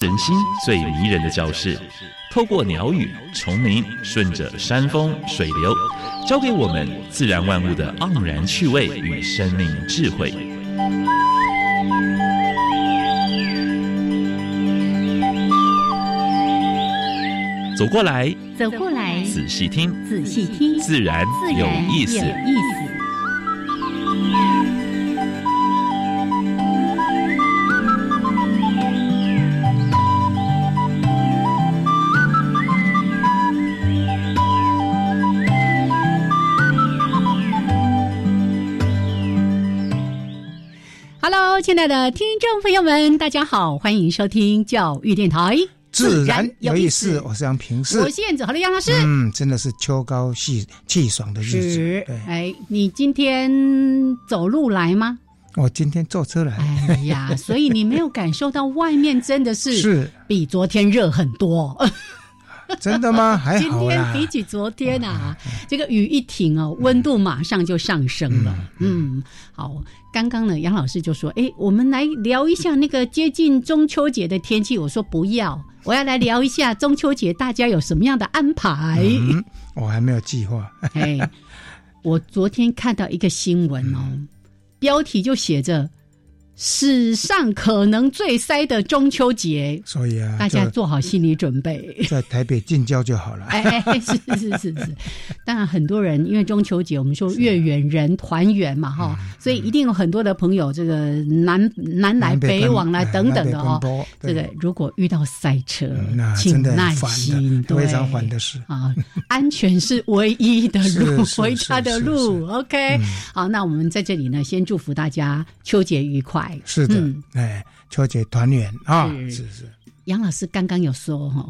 人心最迷人的教室，透过鸟语、虫鸣，顺着山峰、水流，教给我们自然万物的盎然趣味与生命智慧。走过来，走过来，仔细听，仔细听，自然有意思。有意思。Hello，亲爱的听众朋友们，大家好，欢迎收听教育电台，自然有意思。我是杨平世，我是燕子好的杨老师。嗯，真的是秋高气气爽的日子。对，，哎，你今天走路来吗？我今天坐车来，哎呀，所以你没有感受到外面真的是 是比昨天热很多。真的吗？还好今天。比起昨天啊，这个雨一停哦，温度马上就上升了。嗯，好，刚刚呢，杨老师就说：“哎，我们来聊一下那个接近中秋节的天气。”我说不要，我要来聊一下中秋节大家有什么样的安排。嗯，我还没有计划。哎，我昨天看到一个新闻哦，标题就写着“史上可能最塞的中秋节所以”，啊，大家做好心理准备。在台北近郊就好了。哎，哎是是是是，当然很多人因为中秋节，我们说月圆人团圆嘛，哈，所以一定有很多的朋友这个南南来北往来等等的哦。哦。这个如果遇到塞车请耐心，非常烦的事。啊，安全是唯一的路，回家的路。OK，好，嗯那我们在这里呢，先祝福大家秋节愉快。是的嗯，哎，秋节团圆啊，是是是，杨老师刚刚有说哈、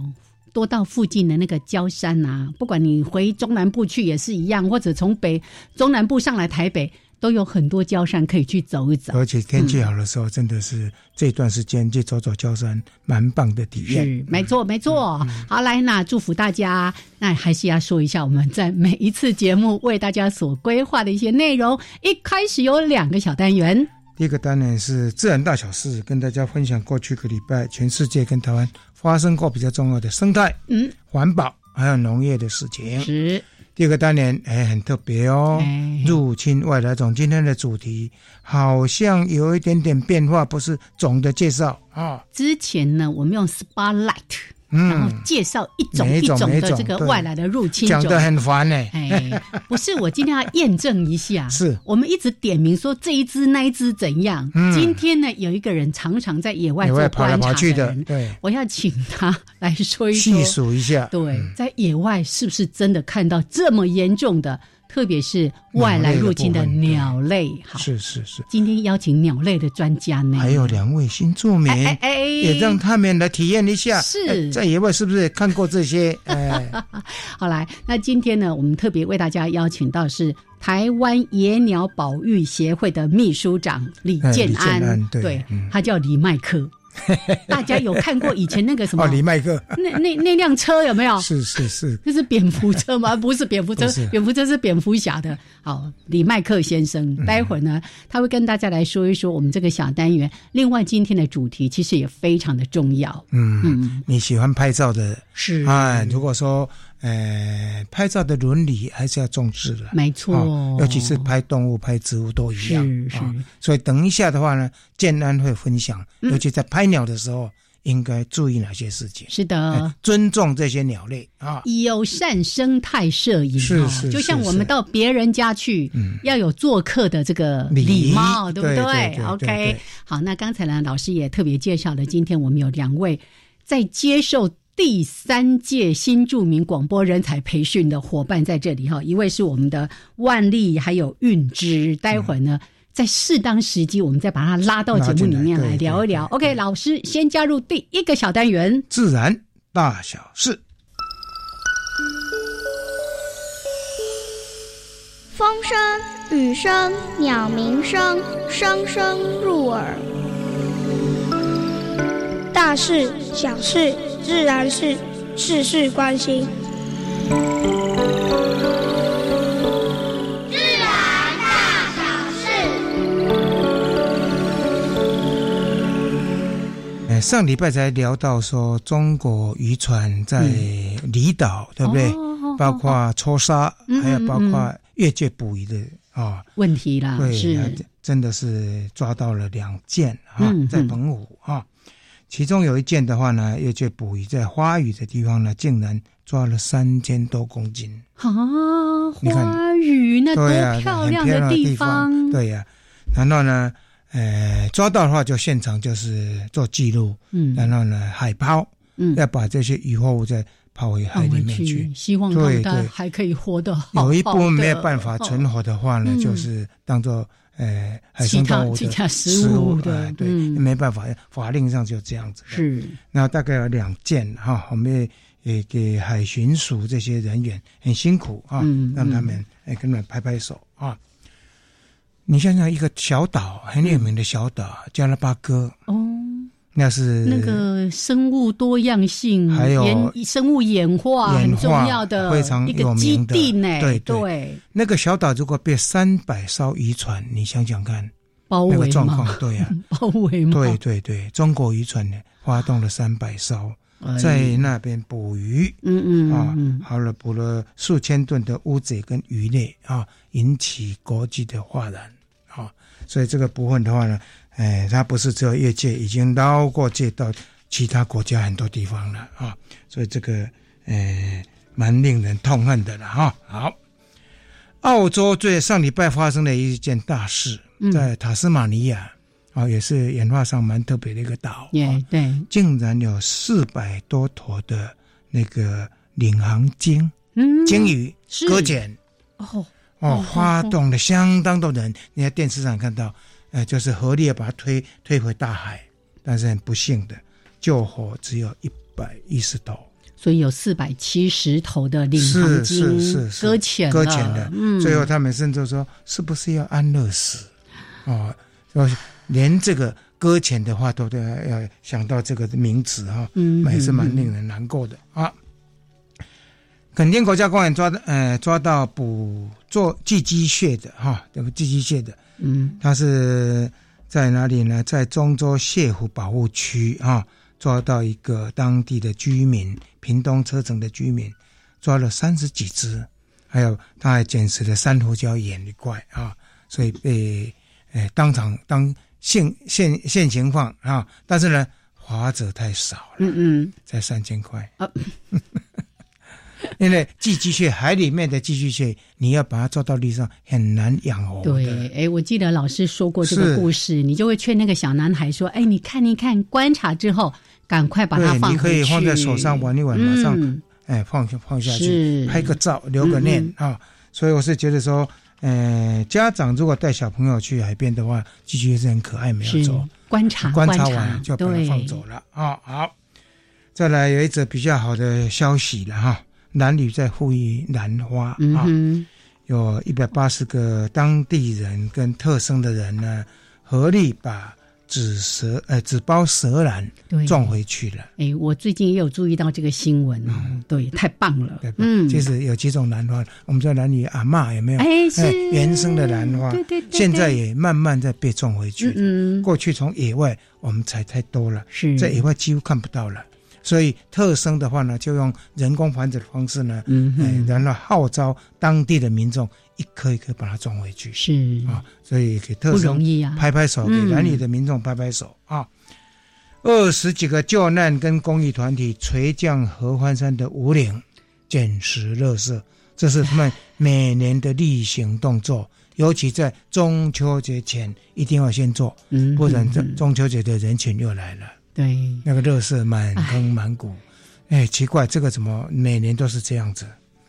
多到附近的那个焦山啊，不管你回中南部去也是一样，或者从北中南部上来台北，都有很多焦山可以去走一走。而且天气好的时候，真的是这段时间去走走焦山，蛮棒的体验。是，没错，没错。好，来，那祝福大家。那还是要说一下，我们在每一次节目为大家所规划的一些内容。一开始有两个小单元，第一个单元是自然大小事，跟大家分享过去一个礼拜全世界跟台湾发生过比较重要的生态、嗯，环保还有农业的事情。是，第二个单元哎很特别哦，哎入侵外来种。今天的主题好像有一点点变化，不是总的介绍啊。之前呢，我们用 spotlight，然后嗯，介绍一种一种的这个外来的入侵种讲得。很烦呢、哎，不是，我今天要验证一下。是我们一直点名说这一只那一只怎样。嗯今天呢，有一个人常常在野外做野外跑来观察跑去的人，对，我要请他来说一说细。数一下。对，在野外是不是真的看到这么严重的，特别是外来入侵的鸟类？好，是是是，今天邀请鸟类的专家呢，还有两位新住民。哎哎哎，也让他们来体验一下，是哎在野外是不是看过这些？哎，好来，那今天呢，我们特别为大家邀请到是台湾野鸟保育协会的秘书长李建安，建安对嗯他叫李麦克。大家有看过以前那个什么？哦，李麦克，那那那辆车有没有？是是是，那是蝙蝠车吗？不是蝙蝠车，蝙蝠车是蝙蝠侠的。好，李麦克先生，嗯待会儿呢，他会跟大家来说一说我们这个小单元。另外，今天的主题其实也非常的重要，嗯，嗯，你喜欢拍照的，是哎，如果说，呃，拍照的伦理还是要重视的，没错，哦尤其是拍动物、拍植物都一样。是是。啊。所以等一下的话呢，建安会分享，嗯。尤其在拍鸟的时候，应该注意哪些事情，是的。哎。尊重这些鸟类啊。友善生态摄影，哦是是就像我们到别人家去，要有做客的这个礼貌，对不对？OK，好，那刚才呢，老师也特别介绍了，今天我们有两位在接受第三届新著名广播人才培训的伙伴在这里哈，一位是我们的万丽，还有韵之，待会儿呢。在适当时机，我们再把他拉到节目里面来聊一聊。对 OK，老师先加入第一个小单元。自然大小事，风声、雨声、鸟鸣声，声声入耳。大事、小事、自然是事事关心。呃，上礼拜才聊到说中国渔船在离岛，对不对？哦包括抽沙，嗯还有包嗯括越界捕鱼的啊，问题啦，对，是。真的是抓到了两件啊嗯，在嗯澎湖啊。其中有一件的话呢，又去捕鱼在花屿的地方呢，竟然抓了三千多公斤。啊，花屿那多漂亮的地方，对呀、然后呢，呃，抓到的话就现场就是做记录，嗯。然后呢海抛，嗯，要把这些鱼货物再抛回海里面去去，。希望对对。还可以活得好有一部分没有办法存哦活的话呢，嗯。就是当做呃海其他生动物的其他食物的哎对，嗯。没办法，法令上就这样子。，是。那大概有两件哈，我们也也给海巡署这些人员很辛苦啊，嗯让他们哎跟他们拍拍手啊。你想想，一个小岛很有名的小岛，加拉巴哥，哦，那是那个生物多样性，还有生物演化很重要的非常一个基地呢，对对。对，那个小岛，如果被三百艘渔船，你想想看包围那个状，况，对呀、包围嘛，对对对，中国渔船呢发动了三百艘，哎在那边捕鱼嗯嗯啊嗯，好了，捕了数千吨的乌贼跟鱼类啊，引起国际的哗然啊。所以这个部分的话呢，哎，它不是只有业界，已经捞过界到其他国家很多地方了啊。所以这个呃，蛮令人痛恨的了哈。好，澳洲最上礼拜发生了一件大事，嗯。在塔斯马尼亚啊，也是演化上蛮特别的一个岛，也啊对，竟然有四百多头的那个领航鲸嗯，鲸鱼是搁浅。哦，哦哦，发动了相当多人，你在电视上看到，呃，就是合力把它推推回大海，但是很不幸的，救活只有一百一十头，所以有四百七十头的领航是鲸是是是搁浅搁浅的，嗯，最后他们甚至说是不是要安乐死？哦，说连这个搁浅的话都都要要想到这个名词哈、嗯也是蛮嗯令人难过的。啊。垦丁国家公园抓的呃抓到捕做寄居蟹的哈，这个寄居蟹的，嗯它是在哪里呢？在中州泻湖保护区啊，抓到一个当地的居民，屏东车城的居民，抓了三十几只，还有他还捡拾了珊瑚礁眼一怪啊，所以被呃当场当现现现情况啊，但是呢，罚者太少了，嗯嗯才三千块啊。因为寄居蟹，海里面的寄居蟹，你要把它抓到地上很难养活的。对，哎，我记得老师说过这个故事，你就会劝那个小男孩说：“哎，你看一看，观察之后，赶快把它对，放你可以放在手上玩一玩，马上嗯哎放下放下去，拍个照留个念嗯啊。所以我是觉得说，呃，家长如果带小朋友去海边的话，寄居蟹是很可爱，没有是错。观察观察察完就把它放走了啊。好，再来有一则比较好的消息了哈，男女在呼吁兰花啊，嗯哼，有一百八十个当地人跟特生的人呢，合力把纸蛇呃纸包蛇兰撞，回去了。哎，我最近也有注意到这个新闻哦，对，太棒了对？，嗯，其实有几种兰花，我们叫男女阿嬷有没有？哎是原生的兰花，对对对对现在也慢慢在被种回去。嗯嗯过去从野外我们采太多了，是在野外几乎看不到了。所以特生的话呢，就用人工繁殖的方式呢，哎嗯哼，然后号召当地的民众一颗一颗把它种回去是啊。所以给特不生容易啊，拍拍手，给嗯南里的民众拍拍手啊！二十几个救难跟公益团体垂降合欢山的五岭，捡拾垃圾，这是他们每年的例行动作。尤其在中秋节前，一定要先做，嗯，不然这嗯中秋节的人群又来了，对，那个乐色满坑满谷。哎，奇怪，这个怎么每年都是这样子？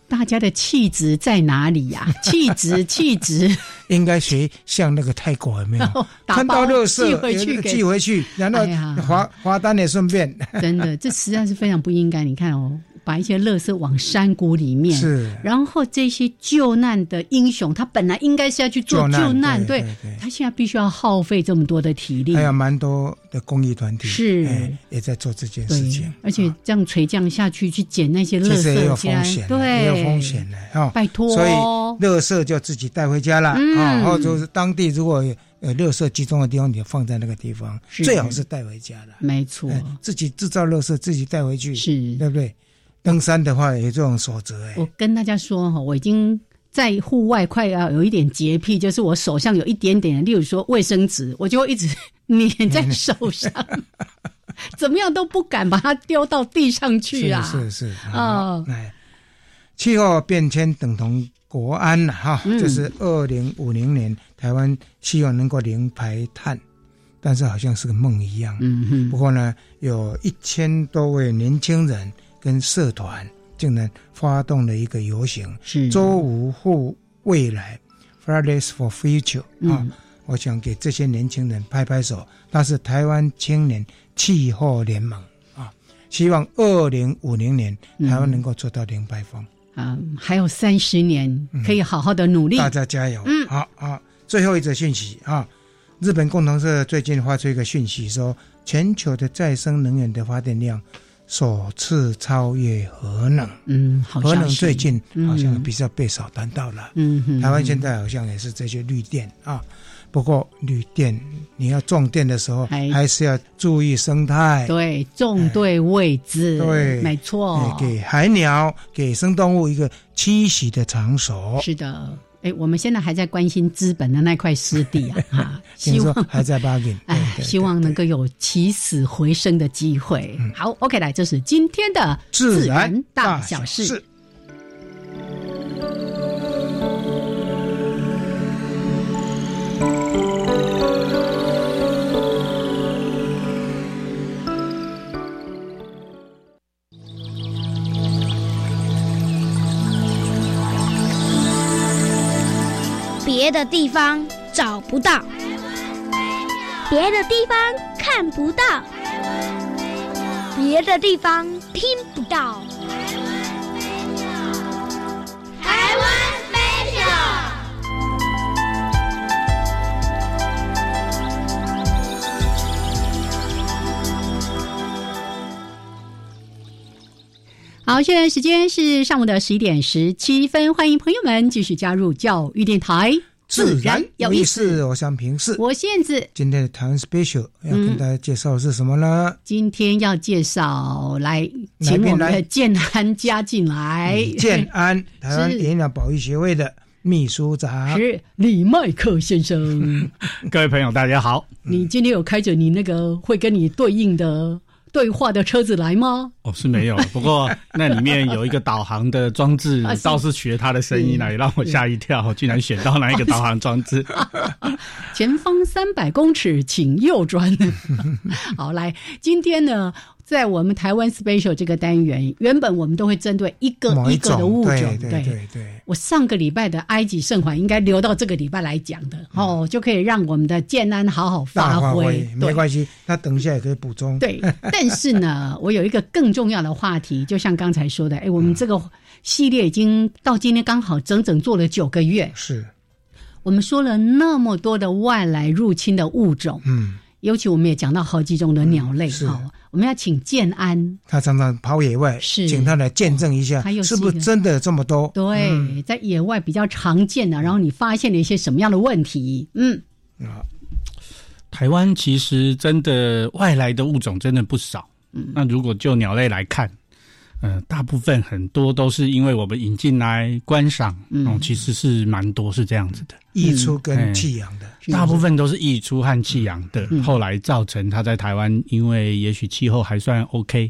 大家的气质在哪里呀？气质，气质，应该学像那个泰国有没有？看到乐色寄回去给寄回去，然后哎呀罚罚单也顺便。真的，这实在是非常不应该。你看哦，把一些垃圾往山谷里面，是。然后这些救难的英雄，他本来应该是要去做救难对他现在必须要耗费这么多的体力。还，有蛮多的公益团体是。哎也在做这件事情，，而且这样垂降下去去捡那些垃圾，其实也有风险，对，也有风险的哈。拜托，所以垃圾就自己带回家了嗯。啊，或者是当地如果呃，垃圾集中的地方，你就放在那个地方，最好是带回家的。没错，哎自己制造垃圾，自己带回去，是。对不对？登山的话有这种守则，哎。我，跟大家说哈，我已经在户外快要有一点洁癖，就是我手上有一点点，例如说卫生纸，我就会一直粘在手上，怎么样都不敢把它丢到地上去啊。是是是哦哎，气候变迁等同国安了哈，嗯。就是二零五零年台湾希望能够零排碳，但是好像是个梦一样。嗯哼，不过呢，有一千多位年轻人跟社团竟然发动了一个游行，是周五护未来 （Fridays for Future） 啊。嗯我想给这些年轻人拍拍手，那是台湾青年气候联盟啊，希望二零五零年台湾能够做到零排放，啊，还有三十年可以好好的努力。大家加油！嗯好好。最后一则讯息啊，日本共同社最近发出一个讯息说，全球的再生能源的发电量首次超越核能，嗯，好核能最近好像嗯比较被少谈到了。嗯哼，台湾现在好像也是这些绿电啊，不过绿电你要种电的时候，还还是要注意生态，对种对位置，对。没错。哎，给海鸟、给生动物一个栖息的场所。是的。哎，我们现在还在关心资本的那块湿地啊，哈，希望还在 bargain，哎希望能够有起死回生的机会。好，OK，来，这是今天的自然大大小事。的地方找不到，别的地方看不到，别的地方听不到。台湾 special。好，现在时间是上午的十一点十七分，欢迎朋友们继续加入教育电台，自然有意思。思，我想平视。我现子今天的台湾 special 要跟大家介绍的是什么呢？今天要介绍来，请我们的建安加进来，李建安，台湾是野鸟保育协会的秘书长。是李麦克先生。各位朋友，大家好。你今天有开着你那个会跟你对应的对话的车子来吗？哦，是没有，不过那里面有一个导航的装置 倒是学他的声音来，让我吓一跳，居然选到那一个导航装置。前方三百公尺，请右转。好，来，今天呢，在我们台湾 special 这个单元，原本我们都会针对一个一一个的物种，对对。对对，我上个礼拜的埃及圣环应该留到这个礼拜来讲的、哦，就可以让我们的建安好好发挥。挥。没对关系，那等一下也可以补充。对，但是呢，我有一个更重要的话题，就像刚才说的，哎，我们这个系列已经到今天刚好整整做了九个月，是，我们说了那么多的外来入侵的物种，嗯，尤其我们也讲到好几种的鸟类嗯是哈、我们要请建安，他常常跑野外，是请他来见证一下是是不是真的这么多？对，嗯在野外比较常见的，然后你发现了一些什么样的问题？嗯，啊，台湾其实真的外来的物种真的不少。嗯，那如果就鸟类来看，呃，大部分很多都是因为我们引进来观赏，嗯，其实是蛮多是这样子的。溢出跟嗯弃养的，大部分都是溢出和弃养的，嗯。后来造成它在台湾，因为也许气候还算 OK，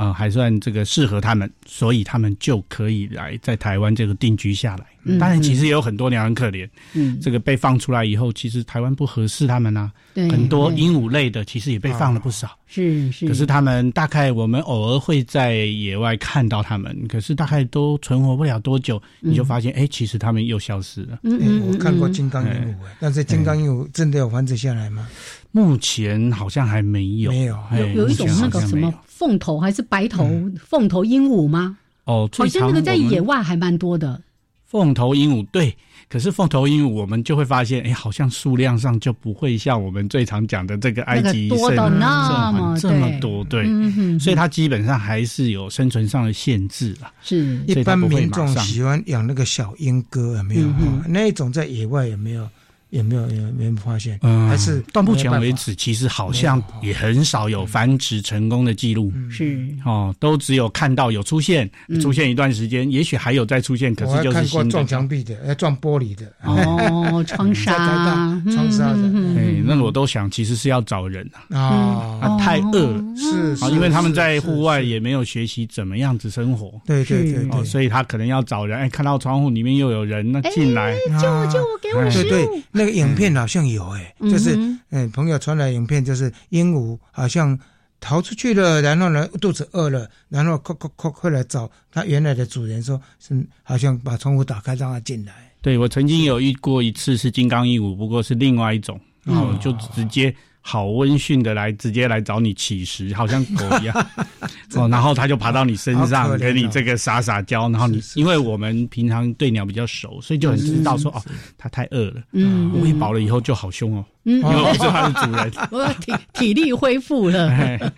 啊、还算这个适合他们，所以他们就可以来在台湾这个定居下来。嗯当然，其实也有很多鸟很可怜，嗯，这个被放出来以后，其实台湾不合适他们啊，对，很多对鹦鹉类的其实也被放了不少。是是，可是他们大概我们偶尔会在野外看到他们，可是大概都存活不了多久，你就发现哎、其实他们又消失了。嗯嗯嗯，我看过嗯金刚鹦鹉，哎但是金刚鹦鹉真的有繁殖下来吗？目前好像还没有，没有。有有一种那个什么凤头还是白头凤头鹦鹉吗？哦，好像那个在野外还蛮多的。凤头鹦鹉对，可是凤头鹦鹉我们就会发现，哎，好像数量上就不会像我们最常讲的这个埃及那个多的那么这么多，对，嗯哼，所以它基本上还是有生存上的限制啦。是。一般民众喜欢养那个小鹦哥，有没有？那一种在野外有没有有没有也没有发现？嗯，还是到目前为止，其实好像也很少有繁殖成功的记录。是。哦，都只有看到有出现，出现一段时间，也许还有再出现，可是就是看过撞。墙壁的，要撞玻璃的，哦，窗纱。大，窗纱的。嗯哎，那我都想，其实是要找人啊，啊，啊太饿。了是因为他们在是户外是也没有学习怎么样子生活。对对对所以他可能要找人，哎，看到窗户里面又有人，那进来，救我救我，给我哎。食物，，那个影片好像有哎，嗯就是哼哎朋友传来影片，就是鹦鹉好像逃出去了，然后呢肚子饿了，然后快快快快来找它原来的主人，说是好像把窗户打开让它进来。对我曾经有遇过一次是金刚鹦鹉，不过是另外一种，然后，就直接好温驯的来，直接来找你乞食，好像狗一样，哦，然后它就爬到你身上，给你这个撒撒娇，然后你因为我们平常对鸟比较熟，所以就很知道说哦，它太饿了，嗯。喂饱了以后就好凶哦，嗯。因为我是它的主人。我体体力恢复了，哎。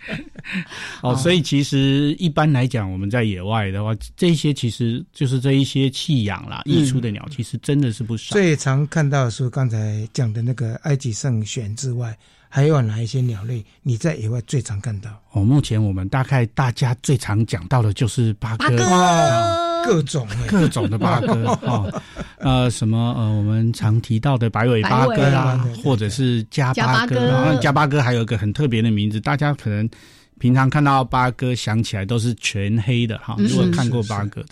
哦，所以其实一般来讲，我们在野外的话，这些其实就是这一些弃养啦、嗯。溢出的鸟，其实真的是不少。最常看到的是刚才讲的那个埃及圣选之外，还有哪一些鸟类你在野外最常看到？哦，目前我们大概大家最常讲到的就是八哥，八哥。哦，各种哎，各种的八哥 哦，呃，什么呃，我们常提到的白尾八哥啦白尾，或者是加八哥，加八哥。然后加八哥还有一个很特别的名字，大家可能平常看到八哥想起来都是全黑的哈，嗯。如果看过八哥的，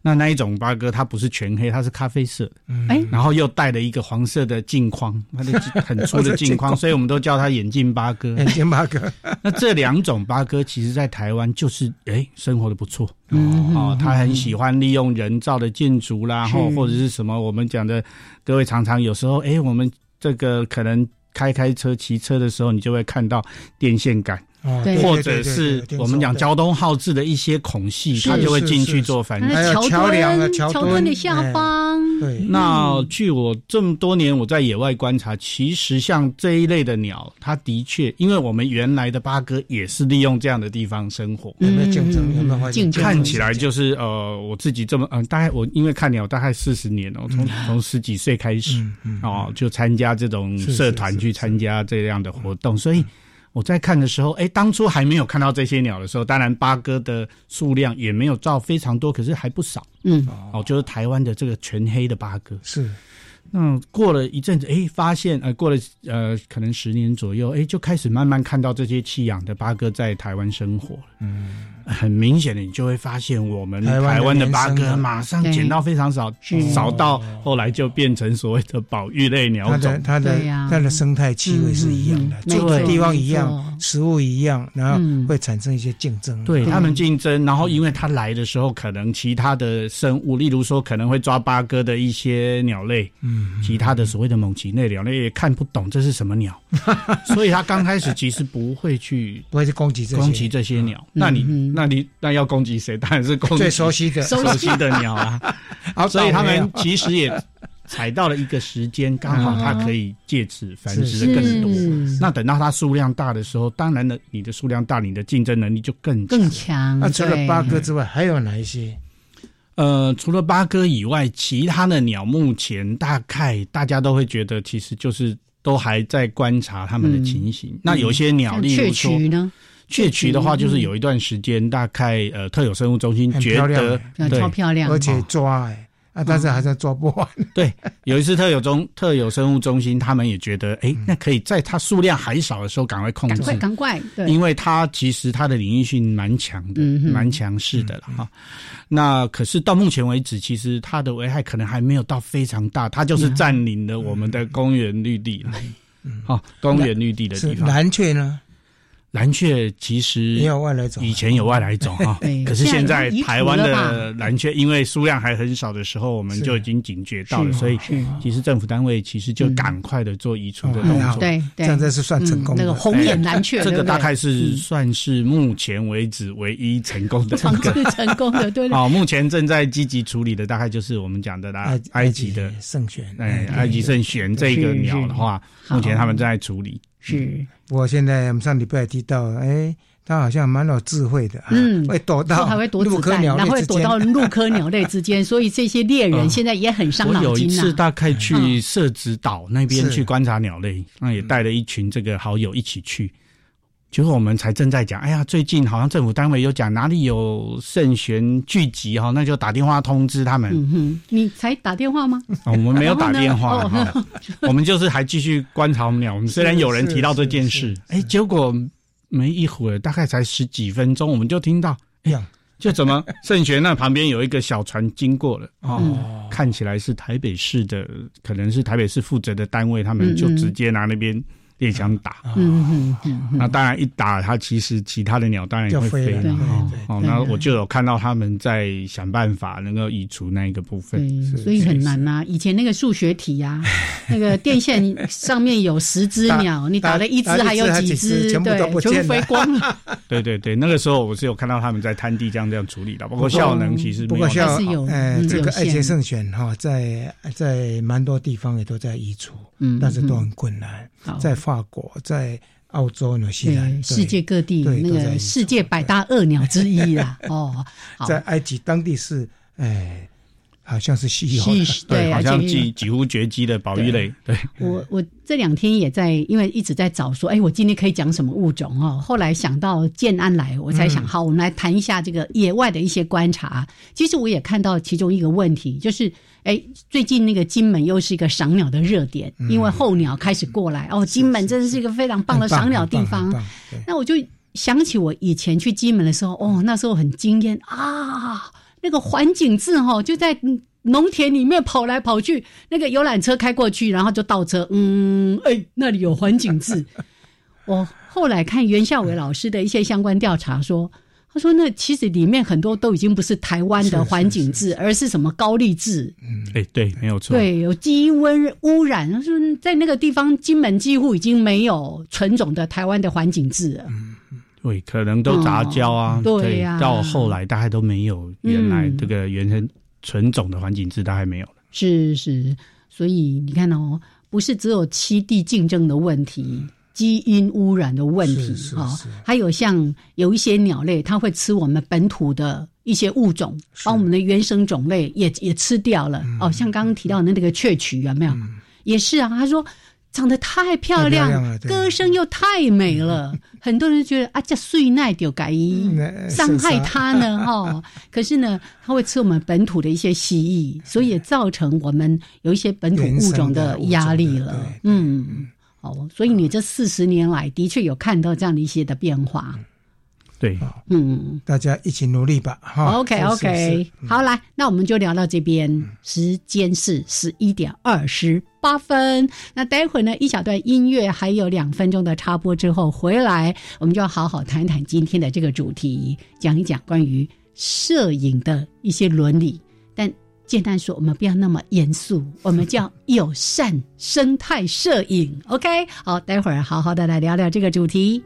那那一种八哥它不是全黑，它是咖啡色的，哎，然后又带了一个黄色的镜框，它的很粗的镜框，所以我们都叫它眼镜八哥。眼镜八哥，那这两种八哥，其实在台湾就是哎生活的不错。嗯哦，他很喜欢利用人造的建筑啦，是。或或者是什么我们讲的，各位常常有时候，哎，我们这个可能开开车、骑车的时候，你就会看到电线杆，哦或者是我们讲交通号志的一些孔隙，是它就会进去做繁殖。还有桥桥梁啊，桥墩墩的下方，对，那据我这么多年我在野外观察，其实像这一类的鸟，它的确，因为我们原来的八哥也是利用这样的地方生活，有没有竞争？嗯有没有竞争看起来就是呃，我自己这么嗯、大概我因为看鸟大概四十年哦，从从十几岁开始哦，就参加这种社团去参加这样的活动，所以我在看的时候，哎，当初还没有看到这些鸟的时候，当然八哥的数量也没有到非常多，可是还不少。嗯，哦，就是台湾的这个全黑的八哥。是那过了一阵子，哎，发现呃，过了呃，可能十年左右，哎，就开始慢慢看到这些弃养的八哥在台湾生活了。嗯，很明显的，你就会发现我们台湾的八哥马上减到非常少是，少到后来就变成所谓的保育类鸟它的种。它的它的生态气味是一样的，嗯嗯住的地方一样，食物一样，然后嗯。会产生一些竞争。对对。他们竞争，然后因为它来的时候，可能其他的生物，例如说可能会抓八哥的一些鸟类，嗯，其他的所谓的猛禽类鸟类也看不懂这是什么鸟，所以他刚开始其实不会去不会去攻击这些攻击这些鸟。那你嗯那你那要攻击谁？当然是攻击最熟悉的，熟 熟悉的鸟啊。好所以他们其实也踩到了一个时间，刚好它可以借此繁殖的更多。那等到它数量大的时候，当然了，你的数量大，你的竞争能力就更强更强。那除了八哥之外，还有哪一些？呃，除了八哥以外，其他的鸟目前大概大家都会觉得，其实就是都还在观察它们的情形。那有些鸟，例如说雀渠的话，就是有一段时间，大概呃特有生物中心觉得漂亮欸嗯对超漂亮，而且抓哎，啊，但是还是抓不完。对，有一次特有中 特有生物中心，他们也觉得，哎，那可以在它数量还少的时候赶快控制。赶快，赶快，对，因为它其实它的领域性蛮强的，蛮强势的了哈。那可是到目前为止，其实它的危害可能还没有到非常大，它就是占领了我们的公园绿地了。好，公园绿地的地方，蓝雀呢，蓝雀其实也有外来种。以前有外来种 哈，可是现在台湾的蓝雀因为数量还很少的时候，我们就已经警觉到了，所以其实政府单位其实就赶快的做移除的动作。对对，这样这是算成功那个红眼蓝雀，这个大概是算是目前为止唯一成功的 这防个。治成功的，对。对，好，目前正在积极处理的大概就是我们讲的啦埃，埃及的，圣选，哎，埃及圣玄这个鸟的话，目前他们正在处理。是。我现在我们上礼拜提到，哎，他好像蛮有智慧的，嗯，会躲到还会躲子弹，然后会躲到鹿科鸟类之间，所以这些猎人现在也很伤脑筋我有一次大概去社子岛那边去观察鸟类，那也带了一群这个好友一起去。结果我们才正在讲，哎呀，最近好像政府单位有讲哪里有圣贤聚集哈，那就打电话通知他们。嗯哼，你才打电话吗？我们没有打电话，我们就是还继续观察鸟。我们虽然有人提到这件事，哎，结果没一会儿，大概才十几分钟，我们就听到，哎呀，就怎么圣贤那旁边有一个小船经过了哦，看起来是台北市的，可能是台北市负责的单位，他们就直接拿那边。猎枪打，嗯嗯那当然一打，它其实其他的鸟当然也会飞了。哦，那我就有看到他们在想办法能够移除那一个部分。所以很难呐。以前那个数学题呀，那个电线上面有十只鸟，你打了一只还有几只？对，全部飞光了。对对对，那个时候我是有看到他们在滩地这样这样处理的。包括效能其实不过效有，呃，这个爱杰圣选哈，在在蛮多地方也都在移除，嗯，但是都很困难。在法国，在澳洲、纽西兰，世界各地那个世界百大恶鸟之一啦。哦，在埃及当地是，哎。好像是稀有，对，好像几几乎绝迹的保育类。对，我我这两天也在，因为一直在找说，哎，我今天可以讲什么物种哦？后来想到建安来，我才想，好，我们来谈一下这个野外的一些观察。其实我也看到其中一个问题，就是，哎，最近那个金门又是一个赏鸟的热点，因为候鸟开始过来，哦，金门真的是一个非常棒的赏鸟地方。那我就想起我以前去金门的时候，哦，那时候很惊艳啊。那个环景字哈，就在农田里面跑来跑去，那个游览车开过去，然后就倒车。嗯，哎，那里有环景字。我后来看袁孝伟老师的一些相关调查，说，他说那其实里面很多都已经不是台湾的环境字，而是什么高丽字。嗯，哎，对，没有错。对，有基因温污染。他说在那个地方，金门几乎已经没有纯种的台湾的环境字了。嗯。对，可能都杂交啊，对呀，到后来大概都没有原来这个原生纯种的环境质，大概没有了。是是，所以你看哦，不是只有栖地竞争的问题，基因污染的问题啊，还有像有一些鸟类，它会吃我们本土的一些物种，把我们的原生种类也也吃掉了。哦，像刚刚提到的那个雀曲，有没有？也是啊，他说。长得太漂亮，歌声又太美了，很多人觉得啊，这睡奈就该伤害他呢，哈。可是呢，它会吃我们本土的一些蜥蜴，所以也造成我们有一些本土物种的压力了。嗯，哦，所以你这四十年来的确有看到这样的一些的变化。对，嗯，大家一起努力吧。哈，OK，OK，好，来，那我们就聊到这边。时间是十一点二十八分。那待会儿呢，一小段音乐，还有两分钟的插播之后回来，我们就要好好谈谈今天的这个主题，讲一讲关于摄影的一些伦理。但简单说，我们不要那么严肃，我们叫友善生态摄影。OK，好，待会儿好好的来聊聊这个主题。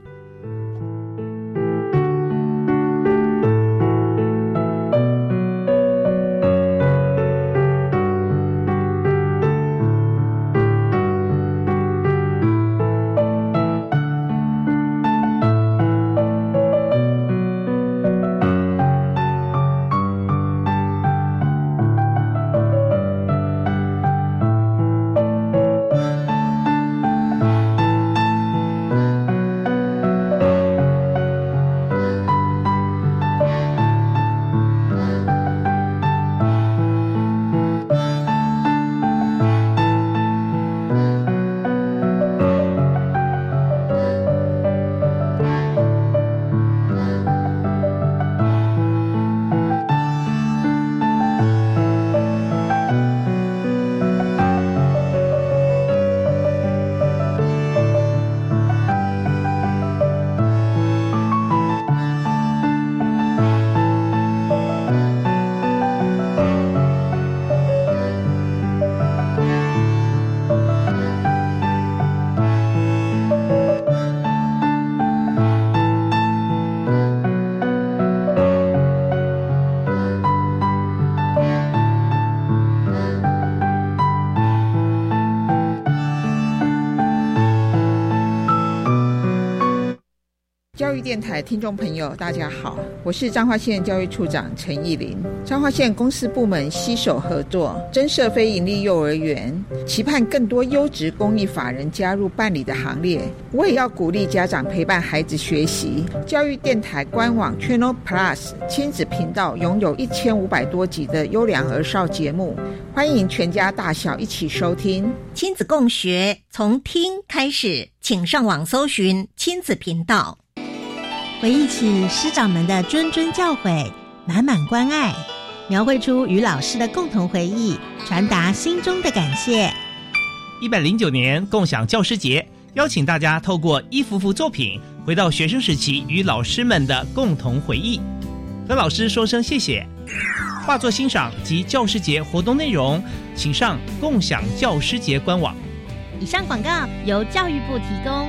电台听众朋友，大家好，我是彰化县教育处长陈义林。彰化县公司部门携手合作，增设非营利幼儿园，期盼更多优质公益法人加入办理的行列。我也要鼓励家长陪伴孩子学习。教育电台官网 Channel Plus 亲子频道拥有一千五百多集的优良儿少节目，欢迎全家大小一起收听。亲子共学，从听开始，请上网搜寻亲子频道。回忆起师长们的谆谆教诲，满满关爱，描绘出与老师的共同回忆，传达心中的感谢。一百零九年共享教师节，邀请大家透过一幅幅作品，回到学生时期与老师们的共同回忆，和老师说声谢谢。画作欣赏及教师节活动内容，请上共享教师节官网。以上广告由教育部提供。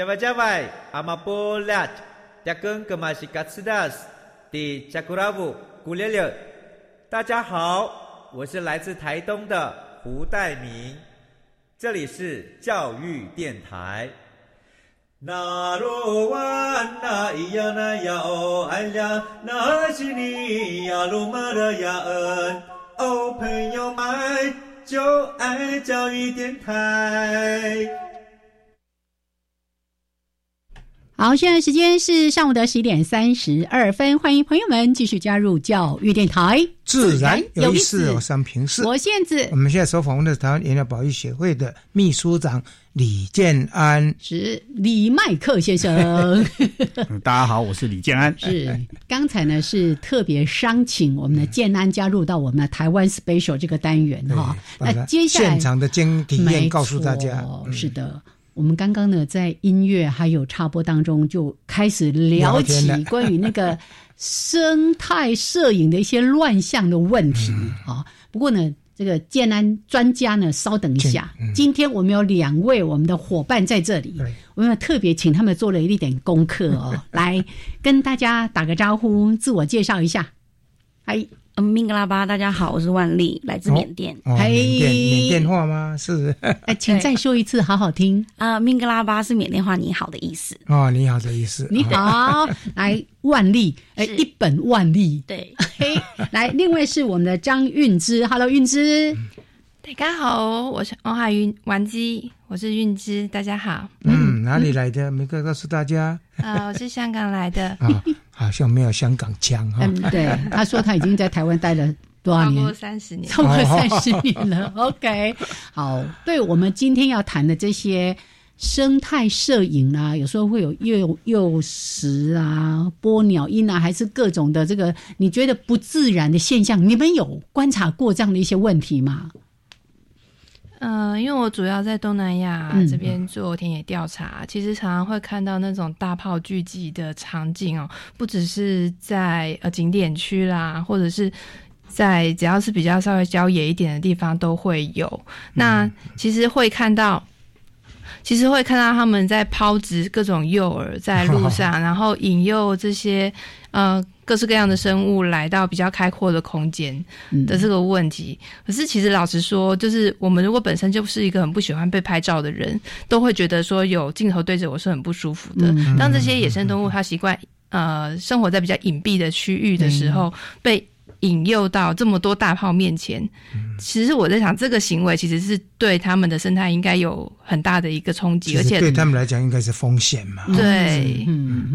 加外加外，阿玛波拉，扎根格玛西卡斯达斯，迪加古拉布古列列。大家好，我是来自台东的胡代明，这里是教育电台。那罗哇那咿呀那呀哦哎呀，那是你呀鲁玛的呀恩哦，朋友们就爱教育电台。好，现在时间是上午的十一点三十二分，欢迎朋友们继续加入教育电台，自然有意思，我三平视，我现在我们现在所访问的是台湾饮料保育协会的秘书长李建安，是李麦克先生。大家好，我是李建安。是刚才呢是特别商请我们的建安加入到我们的台湾 special 这个单元哈。那接下来现场的经体验告诉大家，是的。我们刚刚呢，在音乐还有插播当中，就开始聊起关于那个生态摄影的一些乱象的问题啊。不过呢，这个建安专家呢，稍等一下，今天我们有两位我们的伙伴在这里，我们特别请他们做了一点功课哦，来跟大家打个招呼，自我介绍一下。嗨。明格拉巴，大家好，我是万丽，来自缅甸。嘿，缅甸话吗？是。哎，请再说一次，好好听。啊，明格拉巴是缅甸话“你好”的意思。哦，你好的意思。你好，来万丽，哎，一本万利。对。嘿，来，另外是我们的张韵之，Hello，韵之。大家好，我是王海云玩机，我是韵之，大家好。嗯，哪里来的？没告告诉大家。啊，我是香港来的。好像没有香港腔哈。嗯，对，他说他已经在台湾待了多少年？超过三十年，超过三十年了。OK，好，对我们今天要谈的这些生态摄影啊，有时候会有幼幼时啊、播鸟音啊，还是各种的这个你觉得不自然的现象，你们有观察过这样的一些问题吗？嗯，因为我主要在东南亚这边做田野调查，其实常常会看到那种大炮聚集的场景哦，不只是在呃景点区啦，或者是在只要是比较稍微郊野一点的地方都会有。那其实会看到，其实会看到他们在抛掷各种诱饵在路 上，然后引诱这些呃。各式各样的生物来到比较开阔的空间的这个问题，可是其实老实说，就是我们如果本身就是一个很不喜欢被拍照的人，都会觉得说有镜头对着我是很不舒服的。当这些野生动物它习惯呃生活在比较隐蔽的区域的时候，被。引诱到这么多大炮面前，其实我在想，这个行为其实是对他们的生态应该有很大的一个冲击，而且对他们来讲应该是风险嘛。对，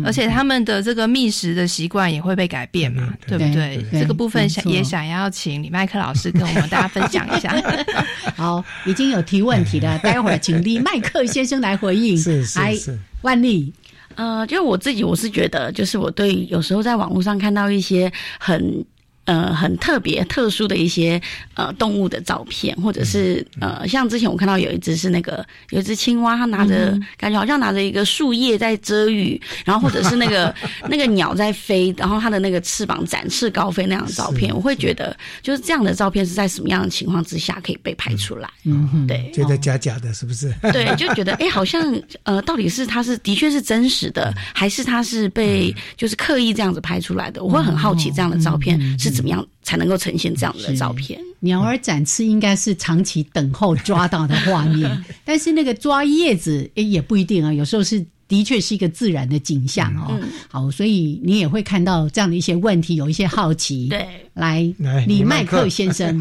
而且他们的这个觅食的习惯也会被改变嘛，对不对？这个部分想也想要请李麦克老师跟我们大家分享一下。好，已经有提问题了，待会儿请李麦克先生来回应。是是是，万丽。呃，就是我自己，我是觉得，就是我对有时候在网络上看到一些很。呃很特别、特殊的一些呃动物的照片，或者是呃像之前我看到有一只是那个有一只青蛙，它拿着、感觉好像拿着一个树叶在遮雨，然后或者是那个 那个鸟在飞，然后它的那个翅膀展翅高飞那样的照片，我会觉得就是这样的照片是在什么样的情况之下可以被拍出来？嗯，对，觉得假假的，是不是？对，就觉得哎、好像呃，到底是它是的确是真实的，还是它是被就是刻意这样子拍出来的？我会很好奇这样的照片是怎么样才能够呈现这样的照片。鸟儿展翅应该是长期等候抓到的画面，但是那个抓叶子诶也不一定啊，有时候是的确是一个自然的景象哦。嗯好，所以你也会看到这样的一些问题，有一些好奇。对，来，李麦克克先生，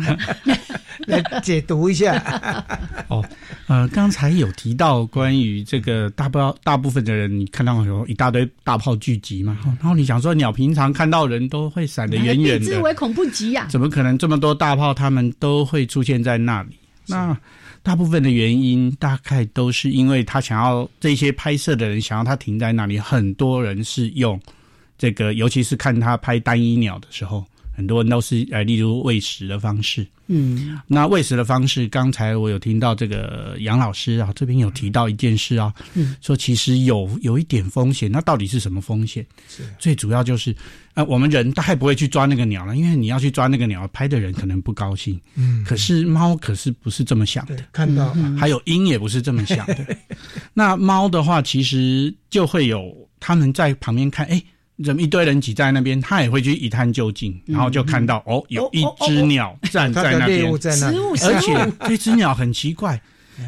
来解读一下。哦，呃，刚才有提到关于这个大部大部分的人，你看到有一大堆大炮聚集嘛，哦然后你想说鸟平常看到人都会闪得远远的，唯恐不及呀、怎么可能这么多大炮他们都会出现在那里？那大部分的原因大概都是因为他想要这些拍摄的人想要他停在那里，很多人是用这个，尤其是看他拍单一鸟的时候，很多人都是呃，例如喂食的方式。嗯那喂食的方式，刚才我有听到这个杨老师啊，这边有提到一件事啊，嗯说其实有有一点风险，那到底是什么风险？最主要就是，呃，我们人大概不会去抓那个鸟了，因为你要去抓那个鸟，拍的人可能不高兴。嗯，可是猫可是不是这么想的，看到还有鹰也不是这么想的。那猫的话，其实就会有他们在旁边看，哎，怎么一堆人挤在那边，他也会去一探究竟，然后就看到哦，有一只鸟站在那边。而且这只鸟很奇怪，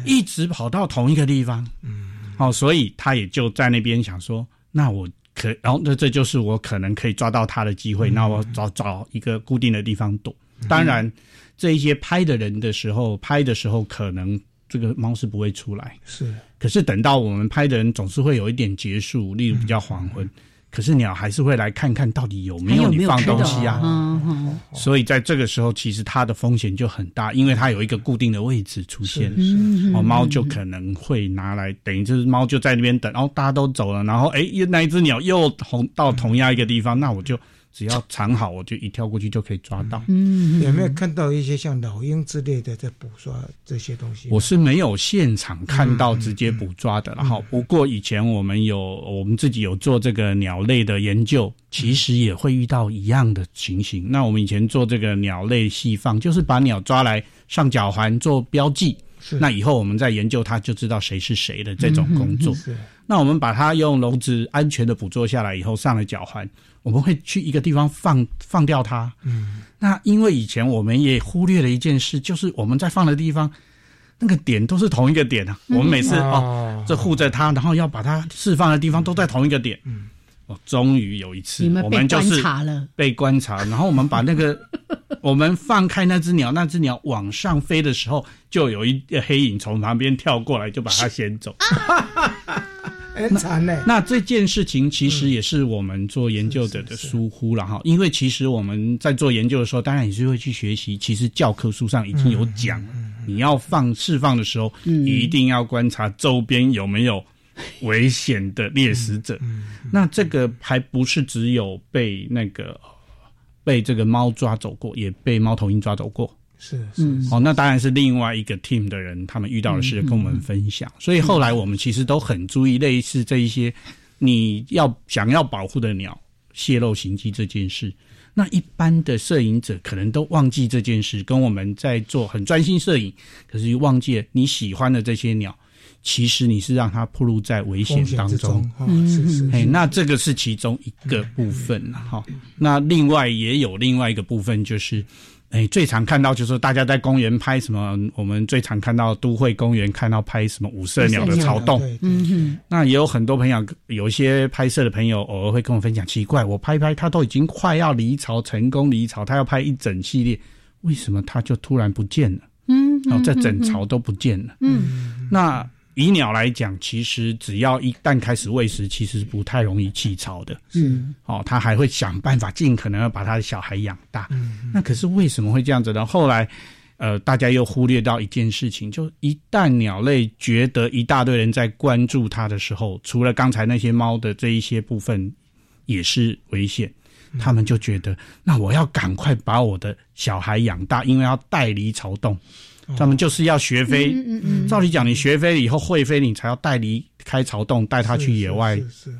一直跑到同一个地方。嗯，哦，所以他也就在那边想说，那我可，然后那这就是我可能可以抓到它的机会，那我找找一个固定的地方躲。当然，这一些拍的人的时候，拍的时候可能这个猫是不会出来，是。可是等到我们拍的人总是会有一点结束，例如比较黄昏。可是鸟还是会来看看到底有没有你放东西啊？嗯嗯。所以在这个时候，其实它的风险就很大，因为它有一个固定的位置出现，嗯哦，猫就可能会拿来，等于就是猫就在那边等，然后大家都走了，然后哎，又那一只鸟又同到同样一个地方，那我就只要藏好，我就一跳过去就可以抓到。嗯有没有看到一些像老鹰之类的在捕抓这些东西？我是没有现场看到直接捕抓的，然后不过以前我们有我们自己有做这个鸟类的研究，其实也会遇到一样的情形。那我们以前做这个鸟类细放，就是把鸟抓来上脚环做标记，那以后我们再研究它就知道谁是谁的这种工作。是那我们把它用笼子安全的捕捉下来以后，上了脚环，我们会去一个地方放放掉它。嗯，那因为以前我们也忽略了一件事，就是我们在放的地方，那个点都是同一个点啊。我们每次嗯哦，这护着它，然后要把它释放的地方都在同一个点。嗯，哦，终于有一次我们就是观察了。被观察，然后我们把那个 我们放开那只鸟，那只鸟往上飞的时候，就有一个黑影从旁边跳过来，就把它先走。很 惨嘞。那这件事情其实也是我们做研究者的疏忽了哈，因为其实我们在做研究的时候，当然也是会去学习，其实教科书上已经有讲，你要放释放的时候，一定要观察周边有没有危险的猎食者。那这个还不是只有被那个被这个猫抓走过，也被猫头鹰抓走过。是是哦，那当然是另外一个 team 的人，他们遇到的事跟我们分享。所以后来我们其实都很注意类似这一些你要想要保护的鸟泄露行迹这件事。那一般的摄影者可能都忘记这件事，跟我们在做很专心摄影，可是忘记了你喜欢的这些鸟，其实你是让它暴露在危险当中之中。，哦是是哎，是，那这个是其中一个部分了哈。那另外也有另外一个部分，就是，哎，最常看到就是大家在公园拍什么，我们最常看到都会公园看到拍什么五色鸟的巢洞。对嗯哼，那也有很多朋友，有一些拍摄的朋友偶尔会跟我分享，奇怪，我拍拍，他都已经快要离巢，成功离巢，他要拍一整系列，为什么他就突然不见了？嗯，哦，这整巢都不见了。嗯，那以鸟来讲，其实只要一旦开始喂食，其实不太容易弃巢的。嗯，哦，它还会想办法尽可能要把它的小孩养大。嗯那可是为什么会这样子呢？后来，呃，大家又忽略到一件事情，就一旦鸟类觉得一大堆人在关注它的时候，除了刚才那些猫的这一些部分也是危险，他们就觉得，那我要赶快把我的小孩养大，因为要带离巢洞。他们就是要学飞，照理讲，你学飞以后会飞，你才要带离开巢洞，带它去野外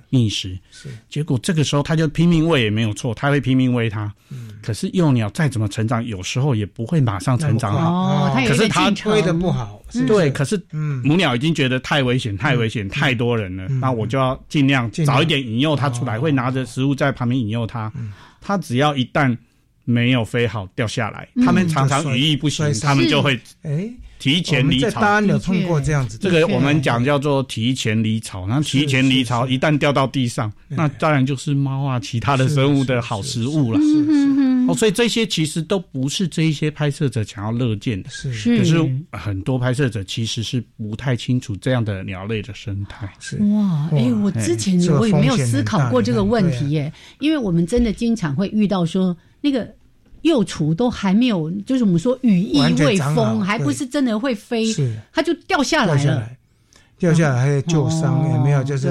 觅食。是，结果这个时候它就拼命喂也没有错，它会拼命喂它。可是幼鸟再怎么成长，有时候也不会马上成长好。哦，它可是它推的不好。对，可是母鸟已经觉得太危险，太危险，太多人了。那我就要尽量早一点引诱它出来，会拿着食物在旁边引诱它。它只要一旦没有飞好掉下来，他们常常羽翼不行，他们就会哎提前离巢。在大有碰过这样子，这个我们讲叫做提前离巢。那提前离巢，一旦掉到地上，那当然就是猫啊，其他的生物的好食物了。哦，所以这些其实都不是这一些拍摄者想要乐见的。是，可是很多拍摄者其实是不太清楚这样的鸟类的生态。是哇，哎，我之前我也没有思考过这个问题耶，因为我们真的经常会遇到说那个。幼雏都还没有，就是我们说羽翼未丰，还不是真的会飞，它就掉下来了。掉下来还有旧伤，也没有，就是，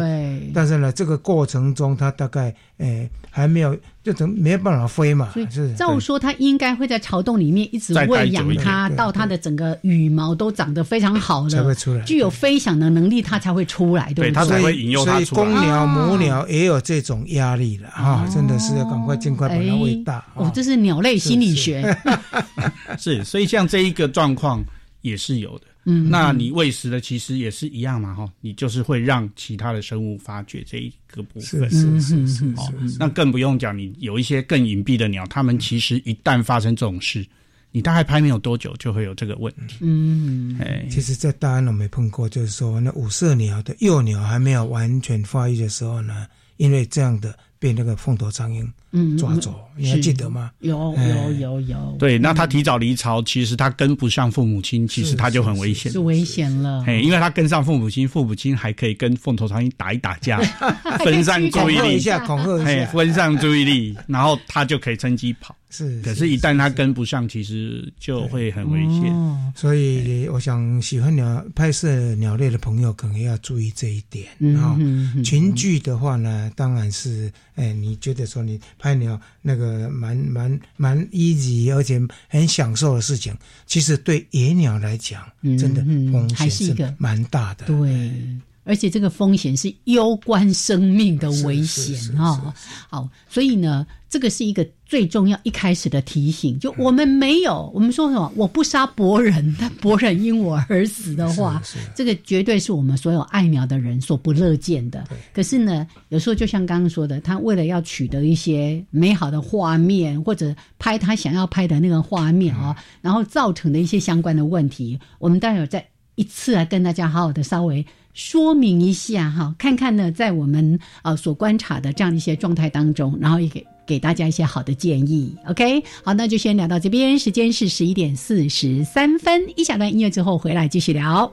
但是呢，这个过程中它大概诶还没有，就等没有办法飞嘛。是照说它应该会在巢洞里面一直喂养它，到它的整个羽毛都长得非常好了，才会出来，具有飞翔的能力，它才会出来，对不对？它才会引诱它出来。所以公鸟、母鸟也有这种压力了啊！真的是要赶快尽快把它喂大。哦，这是鸟类心理学。是，所以像这一个状况也是有的。嗯，那你喂食的其实也是一样嘛，哈，你就是会让其他的生物发觉这一个部分，是是是是，那更不用讲，你有一些更隐蔽的鸟，它们其实一旦发生这种事，你大概拍没有多久就会有这个问题。嗯，哎，其实，在大安我没碰过，就是说那五色鸟的幼鸟还没有完全发育的时候呢，因为这样的。被那个凤头苍蝇抓走，你还记得吗？有有有有。对，那他提早离巢，其实他跟不上父母亲，其实他就很危险，是危险了。嘿，因为他跟上父母亲，父母亲还可以跟凤头苍蝇打一打架，分散注意力一下，恐吓一下，分散注意力，然后他就可以趁机跑。是，可是，一旦它跟不上，其实就会很危险。所以，我想喜欢鸟拍摄鸟类的朋友，可能要注意这一点啊。群聚的话呢，当然是，哎，你觉得说你拍鸟那个蛮蛮蛮 easy，而且很享受的事情，其实对野鸟来讲，真的风险是蛮大的。对。而且这个风险是攸关生命的危险啊！好，所以呢，这个是一个最重要一开始的提醒。就我们没有，我们说什么？我不杀伯仁，但伯仁因我而死的话，这个绝对是我们所有爱鸟的人所不乐见的。可是呢，有时候就像刚刚说的，他为了要取得一些美好的画面，或者拍他想要拍的那个画面啊，然后造成的一些相关的问题，我们待会儿再一次来跟大家好好的稍微。说明一下哈，看看呢，在我们呃所观察的这样一些状态当中，然后也给给大家一些好的建议。OK，好，那就先聊到这边，时间是十一点四十三分，一小段音乐之后回来继续聊。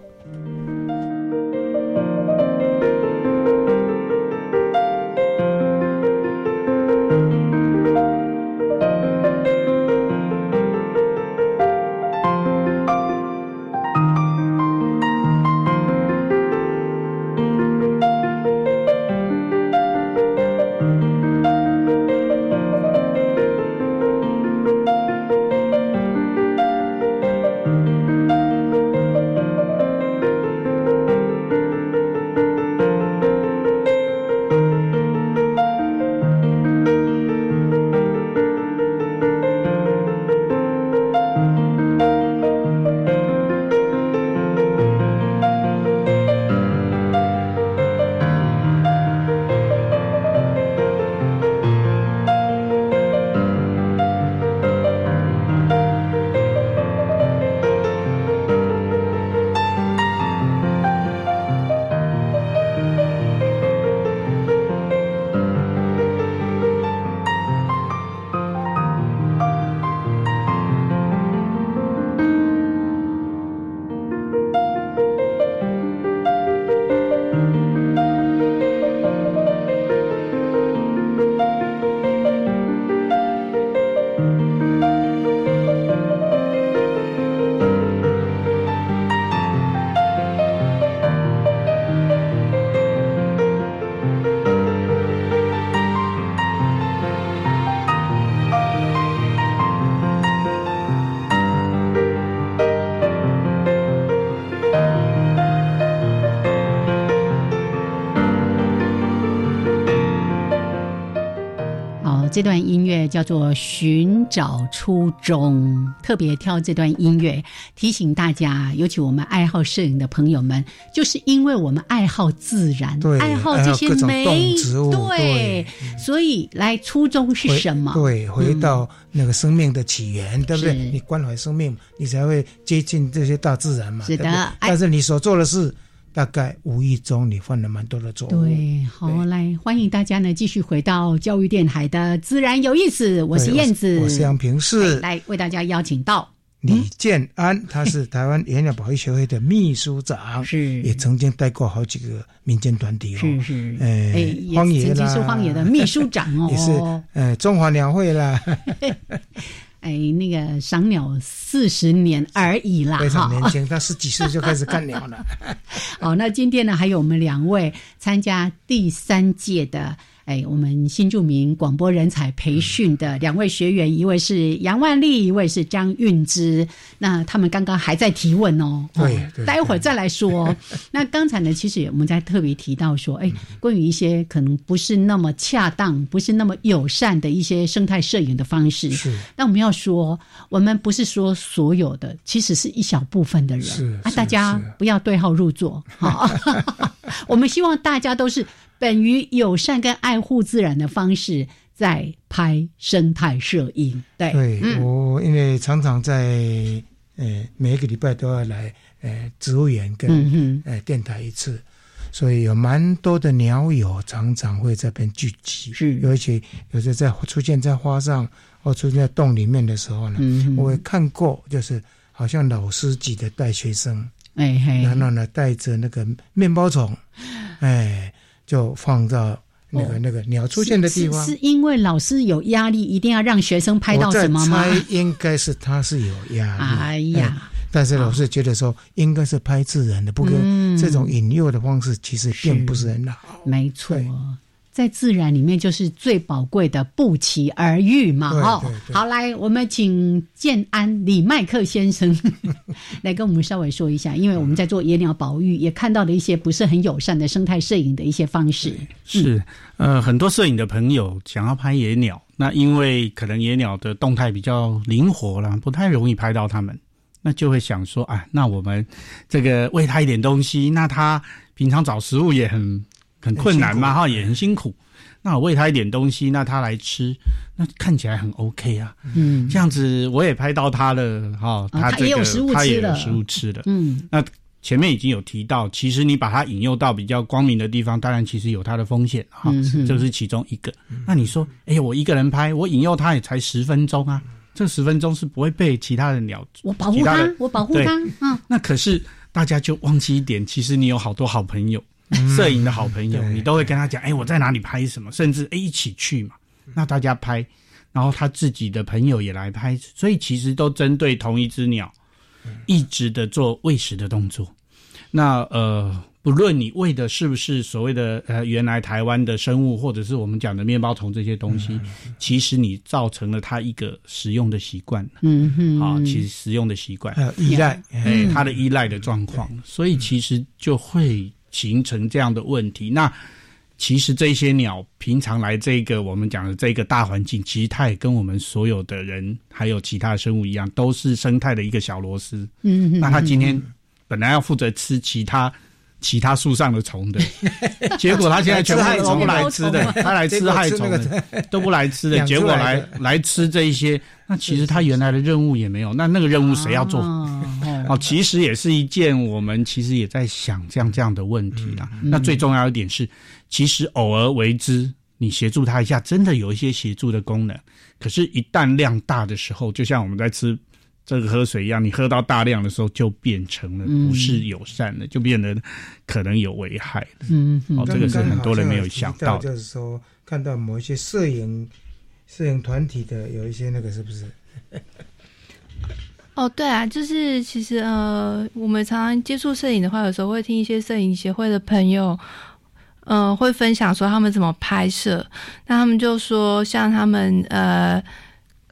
这段音乐叫做《寻找初衷》，特别挑这段音乐提醒大家，尤其我们爱好摄影的朋友们，就是因为我们爱好自然，爱好这些美植物，对，所以来初衷是什么？对，回到那个生命的起源，对不对？你关怀生命，你才会接近这些大自然嘛。是的，但是你所做的事。大概无意中你犯了蛮多的错误。对，好，来欢迎大家呢继续回到教育电台的自然有意思。我是燕子，我是杨平世，来为大家邀请到。李建安，他是 台湾野鸟保育协会的秘书长，是。也曾经带过好几个民间团体哦，是是，哎，荒野啦，曾经是荒野的秘书长哦，也是，呃，中华鸟会啦。哎，那个赏鸟四十年而已啦，非常年轻，他十几岁就开始看鸟了。好，那今天呢，还有我们两位参加第三届的。哎，我们新著名广播人才培训的两位学员，一位是杨万丽，一位是张韵之。那他们刚刚还在提问哦，对，待会儿再来说。那刚才呢，其实我们在特别提到说，哎，关于一些可能不是那么恰当、不是那么友善的一些生态摄影的方式。是，那我们要说，我们不是说所有的，其实是一小部分的人。是啊，大家不要对号入座。好，我们希望大家都是。本于友善跟爱护自然的方式，在拍生态摄影。对，对我因为常常在呃每一个礼拜都要来呃植物园跟呃电台一次，所以有蛮多的鸟友常常会这边聚集。是，尤其有时在出现在花上或出现在洞里面的时候呢，我也看过，就是好像老师级的带学生，哎嘿，然后呢带着那个面包虫，哎。就放到那个那个鸟出现的地方，是因为老师有压力，一定要让学生拍到什么吗？应该是他是有压力。哎呀，但是老师觉得说应该是拍自然的，不过这种引诱的方式其实并不是很好。没错。在自然里面就是最宝贵的不期而遇嘛，哦，好，来，我们请建安李麦克先生 来跟我们稍微说一下，因为我们在做野鸟保育，也看到了一些不是很友善的生态摄影的一些方式。是，呃，很多摄影的朋友想要拍野鸟，那因为可能野鸟的动态比较灵活了，不太容易拍到它们，那就会想说，啊，那我们这个喂它一点东西，那它平常找食物也很。很困难嘛，哈，也很辛苦。那我喂它一点东西，那它来吃，那看起来很 OK 啊。嗯，这样子我也拍到它了，哈，它也有食物吃了，食物吃了。嗯，那前面已经有提到，其实你把它引诱到比较光明的地方，当然其实有它的风险，哈，这是其中一个。那你说，哎呀，我一个人拍，我引诱它也才十分钟啊，这十分钟是不会被其他的鸟，我保护它，我保护它。嗯，那可是大家就忘记一点，其实你有好多好朋友。摄影的好朋友，你都会跟他讲，哎，我在哪里拍什么，甚至哎一起去嘛。那大家拍，然后他自己的朋友也来拍，所以其实都针对同一只鸟，一直的做喂食的动作。那呃，不论你喂的是不是所谓的呃原来台湾的生物，或者是我们讲的面包虫这些东西，其实你造成了它一个食用的习惯。嗯嗯，好，其实食用的习惯，依赖，哎，它的依赖的状况，所以其实就会。形成这样的问题，那其实这些鸟平常来这个我们讲的这个大环境，其实它也跟我们所有的人还有其他生物一样，都是生态的一个小螺丝。嗯，那它今天本来要负责吃其他其他树上的虫的，结果它现在全部都不来吃的，它来吃害虫的，都不来吃的，结果来来吃这一些，那其实它原来的任务也没有，那那个任务谁要做？哦，其实也是一件我们其实也在想这样这样的问题啦。那最重要一点是，其实偶尔为之，你协助他一下，真的有一些协助的功能。可是，一旦量大的时候，就像我们在吃这个喝水一样，你喝到大量的时候，就变成了不是友善的，就变得可能有危害了。嗯，哦，这个是很多人没有想到，就是说看到某一些摄影摄影团体的有一些那个是不是？哦，对啊，就是其实呃，我们常常接触摄影的话，有时候会听一些摄影协会的朋友，呃，会分享说他们怎么拍摄。那他们就说，像他们呃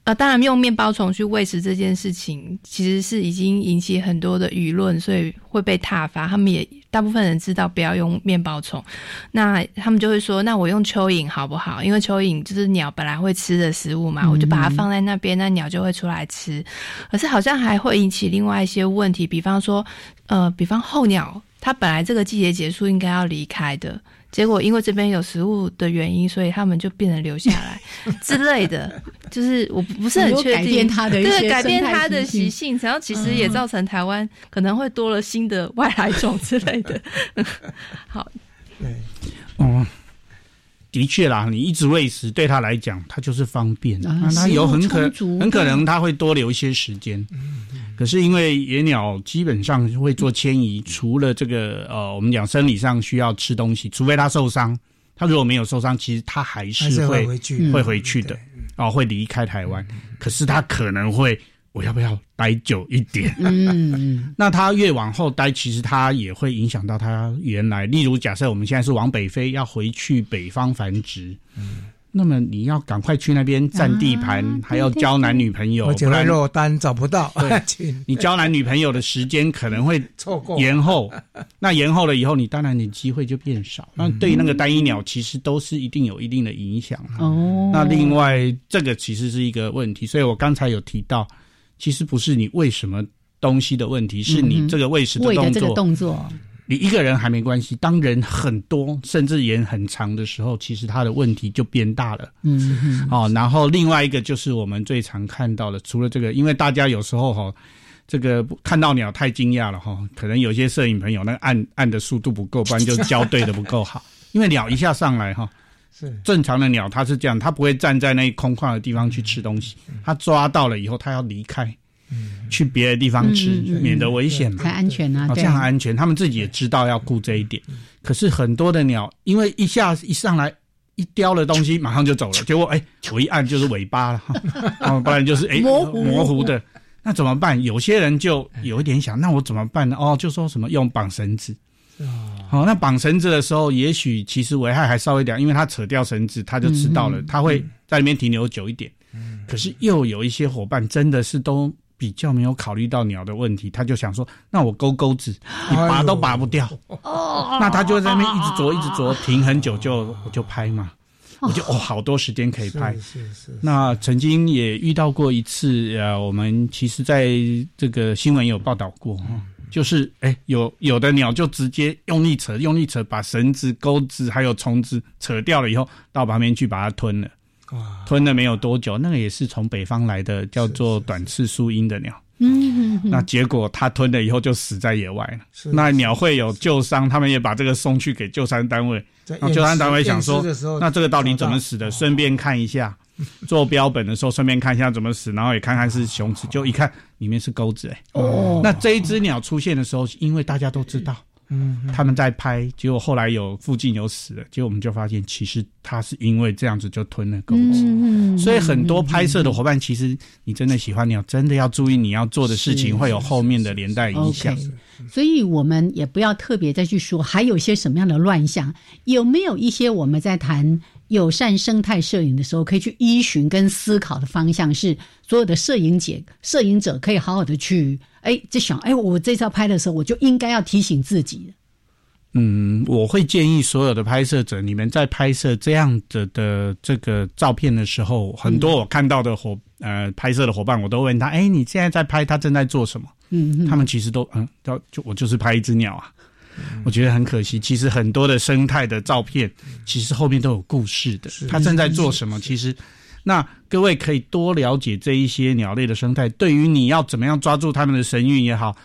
呃，当然用面包虫去喂食这件事情，其实是已经引起很多的舆论，所以会被挞伐。他们也大部分人知道不要用面包虫，那他们就会说：“那我用蚯蚓好不好？因为蚯蚓就是鸟本来会吃的食物嘛，我就把它放在那边，那鸟就会出来吃。可是好像还会引起另外一些问题，比方说，呃，比方候鸟，它本来这个季节结束应该要离开的。”结果因为这边有食物的原因，所以他们就变成留下来 之类的，就是我不是很确定。改变它的对改变他的习性，然后其实也造成台湾可能会多了新的外来种之类的。好，对，嗯，的确啦，你一直喂食对他来讲，他就是方便，那他有很可很可能他会多留一些时间。可是因为野鸟基本上会做迁移，除了这个呃，我们讲生理上需要吃东西，除非它受伤，它如果没有受伤，其实它还是会会回去的，哦，会离开台湾。可是它可能会，我要不要待久一点？嗯，那它越往后待，其实它也会影响到它原来。例如，假设我们现在是往北飞，要回去北方繁殖。嗯。那么你要赶快去那边占地盘，还要交男女朋友，不然落单找不到。你交男女朋友的时间可能会错过延后，那延后了以后，你当然你机会就变少。那对于那个单一鸟，其实都是一定有一定的影响。哦，那另外这个其实是一个问题，所以我刚才有提到，其实不是你为什么东西的问题，是你这个喂食的动作。动作。你一个人还没关系，当人很多，甚至延很长的时候，其实他的问题就变大了。嗯，哦，然后另外一个就是我们最常看到的，除了这个，因为大家有时候哈，这个看到鸟太惊讶了哈，可能有些摄影朋友那个按按的速度不够，不然就焦对的不够好。因为鸟一下上来哈，是正常的鸟，它是这样，它不会站在那空旷的地方去吃东西，它抓到了以后，它要离开。去别的地方吃，免得危险嘛，才安全啊！这样安全，他们自己也知道要顾这一点。可是很多的鸟，因为一下一上来一叼了东西，马上就走了。结果哎，我一按就是尾巴了，哦，不然就是哎模糊的。那怎么办？有些人就有一点想，那我怎么办呢？哦，就说什么用绑绳子。好，那绑绳子的时候，也许其实危害还稍微点，因为他扯掉绳子，他就知道了，他会在里面停留久一点。可是又有一些伙伴真的是都。比较没有考虑到鸟的问题，他就想说：“那我勾钩子，你拔都拔不掉。”哦，那他就在那边一直啄，一直啄，停很久就我就拍嘛，我就哦好多时间可以拍。是是。那曾经也遇到过一次，呃，我们其实在这个新闻有报道过，就是哎有有的鸟就直接用力扯，用力扯，把绳子、钩子还有虫子扯掉了以后，到旁边去把它吞了。吞了没有多久，那个也是从北方来的，叫做短翅树鹰的鸟。嗯，那结果它吞了以后就死在野外了。那鸟会有救伤，他们也把这个送去给救伤单位。那救伤单位想说，那这个到底怎么死的？顺便看一下，做标本的时候顺便看一下怎么死，然后也看看是雄雌，就一看里面是钩子。哎，哦，那这一只鸟出现的时候，因为大家都知道。嗯，他们在拍，结果后来有附近有死了，结果我们就发现，其实他是因为这样子就吞了钩子。嗯所以很多拍摄的伙伴，其实你真的喜欢鸟，真的要注意你要做的事情，会有后面的连带影响。所以我们也不要特别再去说还有些什么样的乱象，有没有一些我们在谈友善生态摄影的时候，可以去依循跟思考的方向，是所有的摄影姐、摄影者可以好好的去。哎，在想，哎，我这次要拍的时候，我就应该要提醒自己。嗯，我会建议所有的拍摄者，你们在拍摄这样子的这个照片的时候，很多我看到的伙呃拍摄的伙伴，我都问他，哎，你现在在拍，他正在做什么？嗯，他们其实都嗯，就就我就是拍一只鸟啊。我觉得很可惜，其实很多的生态的照片，其实后面都有故事的。他正在做什么？其实。那各位可以多了解这一些鸟类的生态，对于你要怎么样抓住它们的神韵也好，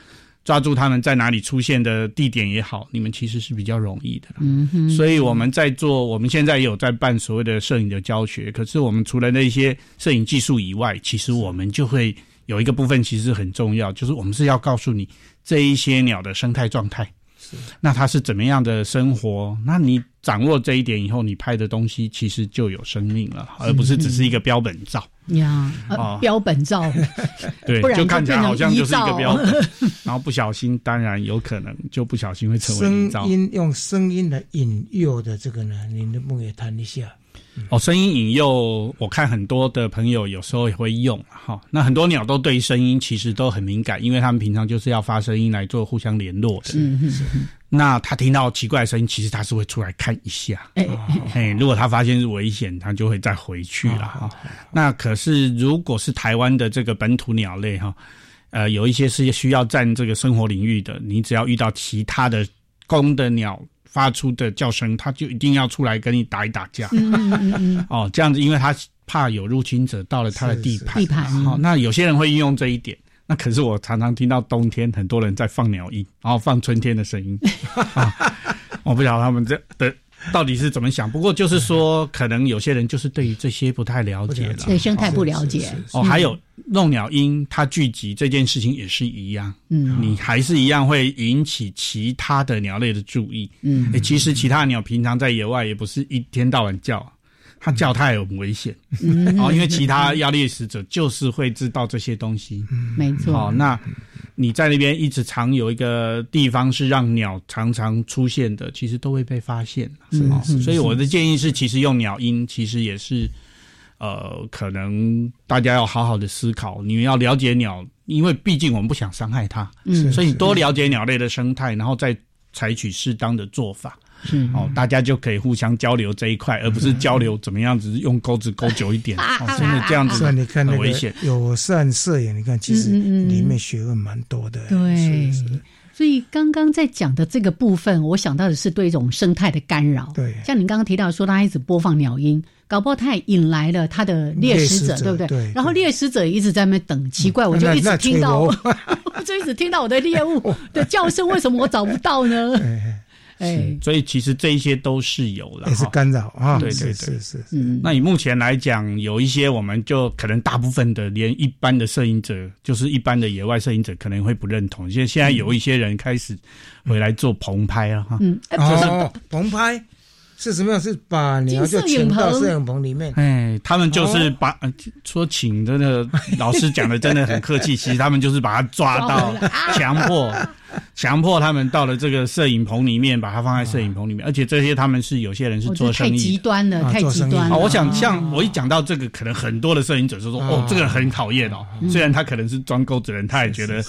抓住它们在哪里出现的地点也好，你们其实是比较容易的。嗯哼。所以我们在做，我们现在也有在办所谓的摄影的教学。可是我们除了那些摄影技术以外，其实我们就会有一个部分其实很重要，就是我们是要告诉你这一些鸟的生态状态。那他是怎么样的生活？那你掌握这一点以后，你拍的东西其实就有生命了，而不是只是一个标本照呀。啊，标本照，对，就看起来好像就是一个标本，然后不小心，当然有可能就不小心会成为声音用声音来引诱的这个呢，您能不能谈一下？哦，声音引诱，我看很多的朋友有时候也会用哈。那很多鸟都对声音其实都很敏感，因为他们平常就是要发声音来做互相联络的。是是那他听到奇怪的声音，其实他是会出来看一下。哎，如果他发现是危险，他就会再回去了哈。那可是如果是台湾的这个本土鸟类哈，呃，有一些是需要占这个生活领域的，你只要遇到其他的公的鸟。发出的叫声，他就一定要出来跟你打一打架。嗯嗯嗯 哦，这样子，因为他怕有入侵者到了他的地盘。地盘。好，那有些人会运用这一点。那可是我常常听到冬天很多人在放鸟音，然后放春天的声音。我不晓得他们这的。到底是怎么想？不过就是说，可能有些人就是对于这些不太了解了，对生态不了解。哦，还有弄鸟鹰，它聚集这件事情也是一样。嗯，你还是一样会引起其他的鸟类的注意。嗯，其实其他鸟平常在野外也不是一天到晚叫，它叫它也很危险。哦，因为其他压猎食者就是会知道这些东西。没错。哦，那。你在那边一直常有一个地方是让鸟常常出现的，其实都会被发现。是吗所以我的建议是，其实用鸟音其实也是，呃，可能大家要好好的思考。你们要了解鸟，因为毕竟我们不想伤害它，所以多了解鸟类的生态，然后再采取适当的做法。是哦，大家就可以互相交流这一块，而不是交流怎么样子用钩子钩久一点。哦，真的这样子，你看很危险。友善摄影，你看其实里面学问蛮多的。对，所以刚刚在讲的这个部分，我想到的是对一种生态的干扰。对，像你刚刚提到说，他一直播放鸟音，搞不好他也引来了他的猎食者，对不对？对。然后猎食者一直在那边等，奇怪，我就一直听到，我就一直听到我的猎物的叫声，为什么我找不到呢？哎，所以其实这一些都是有的，也是干扰啊。对对对，是是。嗯，那以目前来讲，有一些我们就可能大部分的连一般的摄影者，就是一般的野外摄影者可能会不认同。现在现在有一些人开始回来做棚拍了哈。嗯，哦，棚拍是什么样？是把鸟就请到摄影棚里面。哎，他们就是把说请真的老师讲的真的很客气，其实他们就是把他抓到，强迫。强迫他们到了这个摄影棚里面，把它放在摄影棚里面，而且这些他们是有些人是做生意，太极端了，太极端了。我想像我一讲到这个，可能很多的摄影者就说：“哦，这个很讨厌哦。”虽然他可能是装钩子人，他也觉得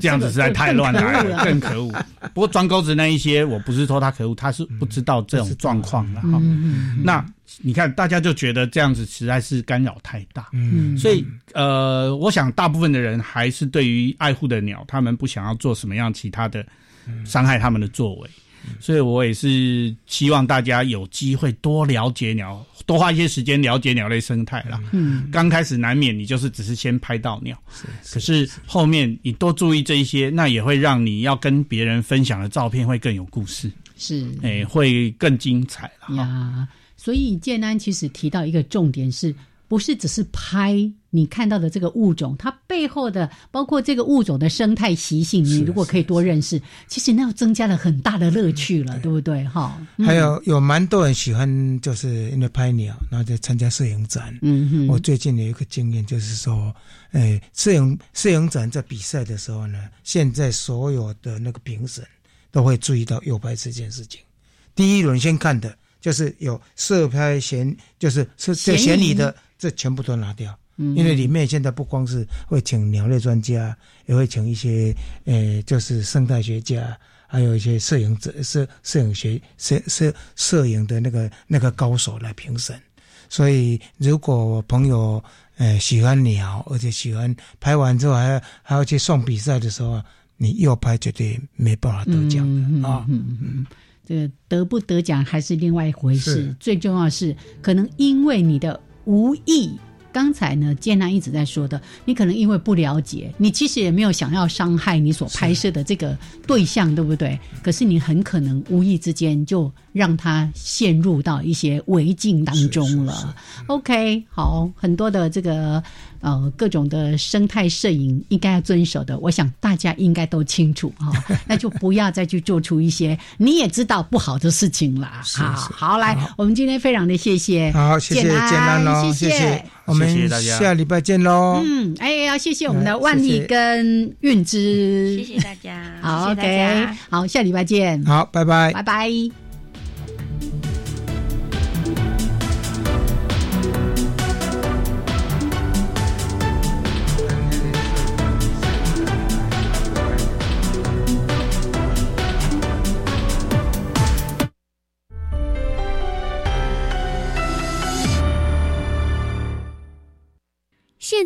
这样子实在太乱了，更可恶。不过装钩子那一些，我不是说他可恶，他是不知道这种状况的哈。那。你看，大家就觉得这样子实在是干扰太大，嗯，所以呃，我想大部分的人还是对于爱护的鸟，他们不想要做什么样其他的伤害他们的作为，所以我也是希望大家有机会多了解鸟，多花一些时间了解鸟类生态啦。嗯，刚开始难免你就是只是先拍到鸟，可是后面你多注意这一些，那也会让你要跟别人分享的照片会更有故事，是，哎，会更精彩了哈。所以建安其实提到一个重点，是不是只是拍你看到的这个物种，它背后的包括这个物种的生态习性，你如果可以多认识，其实那又增加了很大的乐趣了，对不对？哈。还有有蛮多人喜欢，就是因为拍鸟，然后就参加摄影展。嗯哼。我最近有一个经验，就是说，哎，摄影摄影展在比赛的时候呢，现在所有的那个评审都会注意到诱拍这件事情。第一轮先看的。就是有涉拍嫌，就是是这嫌疑的，这全部都拿掉。嗯，因为里面现在不光是会请鸟类专家，也会请一些呃，就是生态学家，还有一些摄影者、摄摄影学、摄摄摄影的那个那个高手来评审。所以，如果朋友呃喜欢鸟，而且喜欢拍完之后还要还要去送比赛的时候，你又拍绝对没办法得奖的啊。嗯嗯。这个得不得奖还是另外一回事，最重要是可能因为你的无意。刚才呢，建南一直在说的，你可能因为不了解，你其实也没有想要伤害你所拍摄的这个对象，对不对？可是你很可能无意之间就让他陷入到一些违禁当中了。OK，好，很多的这个。呃，各种的生态摄影应该要遵守的，我想大家应该都清楚哈，那就不要再去做出一些你也知道不好的事情了。好，好，来，我们今天非常的谢谢，好，谢谢简单喽，谢谢，我们下礼拜见喽。嗯，哎，要谢谢我们的万丽跟韵之，谢谢大家，好，OK，好，下礼拜见，好，拜拜，拜拜。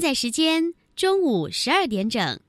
现在时间中午十二点整。